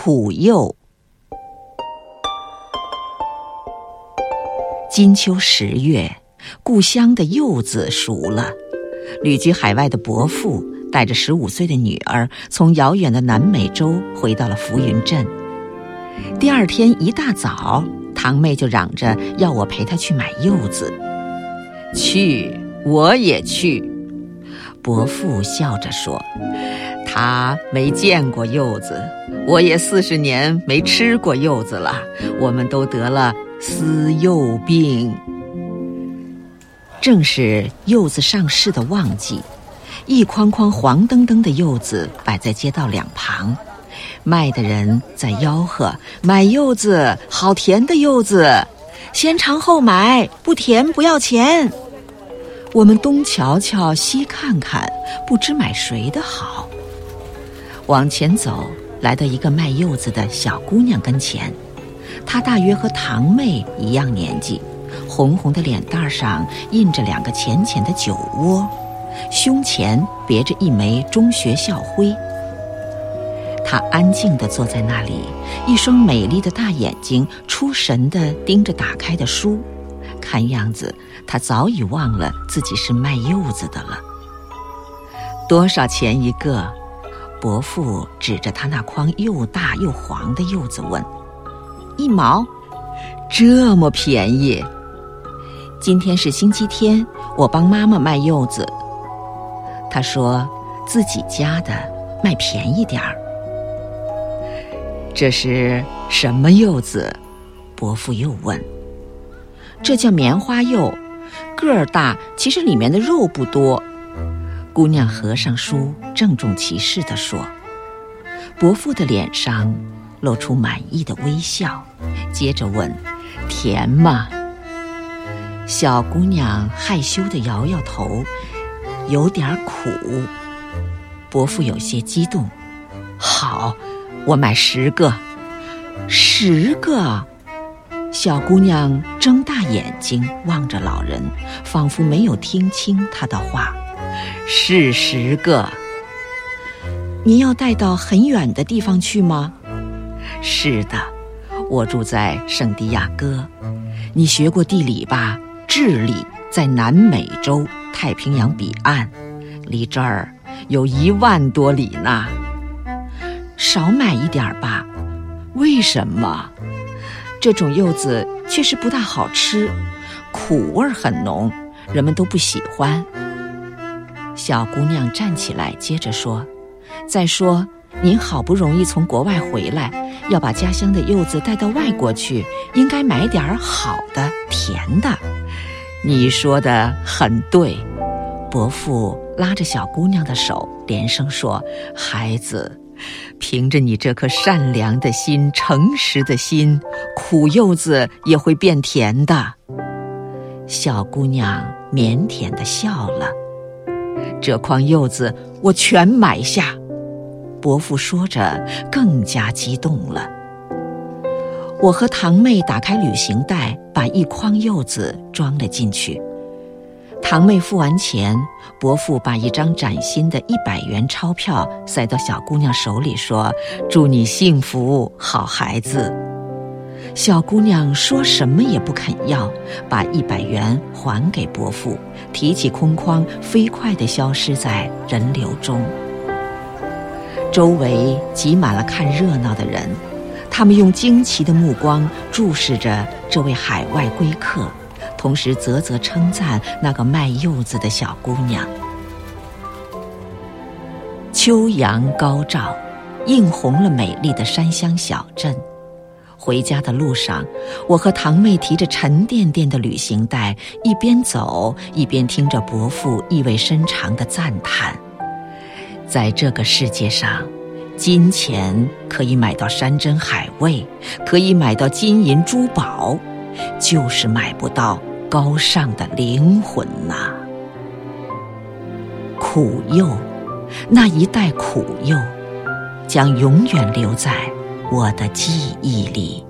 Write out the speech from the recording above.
苦柚。金秋十月，故乡的柚子熟了。旅居海外的伯父带着十五岁的女儿，从遥远的南美洲回到了浮云镇。第二天一大早，堂妹就嚷着要我陪她去买柚子。去，我也去。伯父笑着说：“他没见过柚子，我也四十年没吃过柚子了。我们都得了丝柚病。”正是柚子上市的旺季，一筐筐黄澄澄的柚子摆在街道两旁，卖的人在吆喝：“买柚子，好甜的柚子，先尝后买，不甜不要钱。”我们东瞧瞧，西看看，不知买谁的好。往前走，来到一个卖柚子的小姑娘跟前，她大约和堂妹一样年纪。红红的脸蛋上印着两个浅浅的酒窝，胸前别着一枚中学校徽。他安静地坐在那里，一双美丽的大眼睛出神地盯着打开的书，看样子他早已忘了自己是卖柚子的了。多少钱一个？伯父指着他那筐又大又黄的柚子问。一毛，这么便宜。今天是星期天，我帮妈妈卖柚子。她说自己家的卖便宜点儿。这是什么柚子？伯父又问。这叫棉花柚，个儿大，其实里面的肉不多。姑娘合上书，郑重其事地说。伯父的脸上露出满意的微笑，接着问：“甜吗？”小姑娘害羞地摇摇头，有点苦。伯父有些激动：“好，我买十个，十个！”小姑娘睁大眼睛望着老人，仿佛没有听清他的话：“是十个。”您要带到很远的地方去吗？是的，我住在圣地亚哥。你学过地理吧？智利在南美洲太平洋彼岸，离这儿有一万多里呢。少买一点吧。为什么？这种柚子确实不大好吃，苦味很浓，人们都不喜欢。小姑娘站起来，接着说：“再说，您好不容易从国外回来，要把家乡的柚子带到外国去，应该买点好的，甜的。”你说的很对，伯父拉着小姑娘的手，连声说：“孩子，凭着你这颗善良的心、诚实的心，苦柚子也会变甜的。”小姑娘腼腆地笑了。这筐柚子我全买下，伯父说着更加激动了。我和堂妹打开旅行袋，把一筐柚子装了进去。堂妹付完钱，伯父把一张崭新的一百元钞票塞到小姑娘手里，说：“祝你幸福，好孩子。”小姑娘说什么也不肯要，把一百元还给伯父，提起空筐，飞快地消失在人流中。周围挤满了看热闹的人。他们用惊奇的目光注视着这位海外归客，同时啧啧称赞那个卖柚子的小姑娘。秋阳高照，映红了美丽的山乡小镇。回家的路上，我和堂妹提着沉甸甸的旅行袋，一边走一边听着伯父意味深长的赞叹：在这个世界上。金钱可以买到山珍海味，可以买到金银珠宝，就是买不到高尚的灵魂呐。苦柚，那一袋苦柚，将永远留在我的记忆里。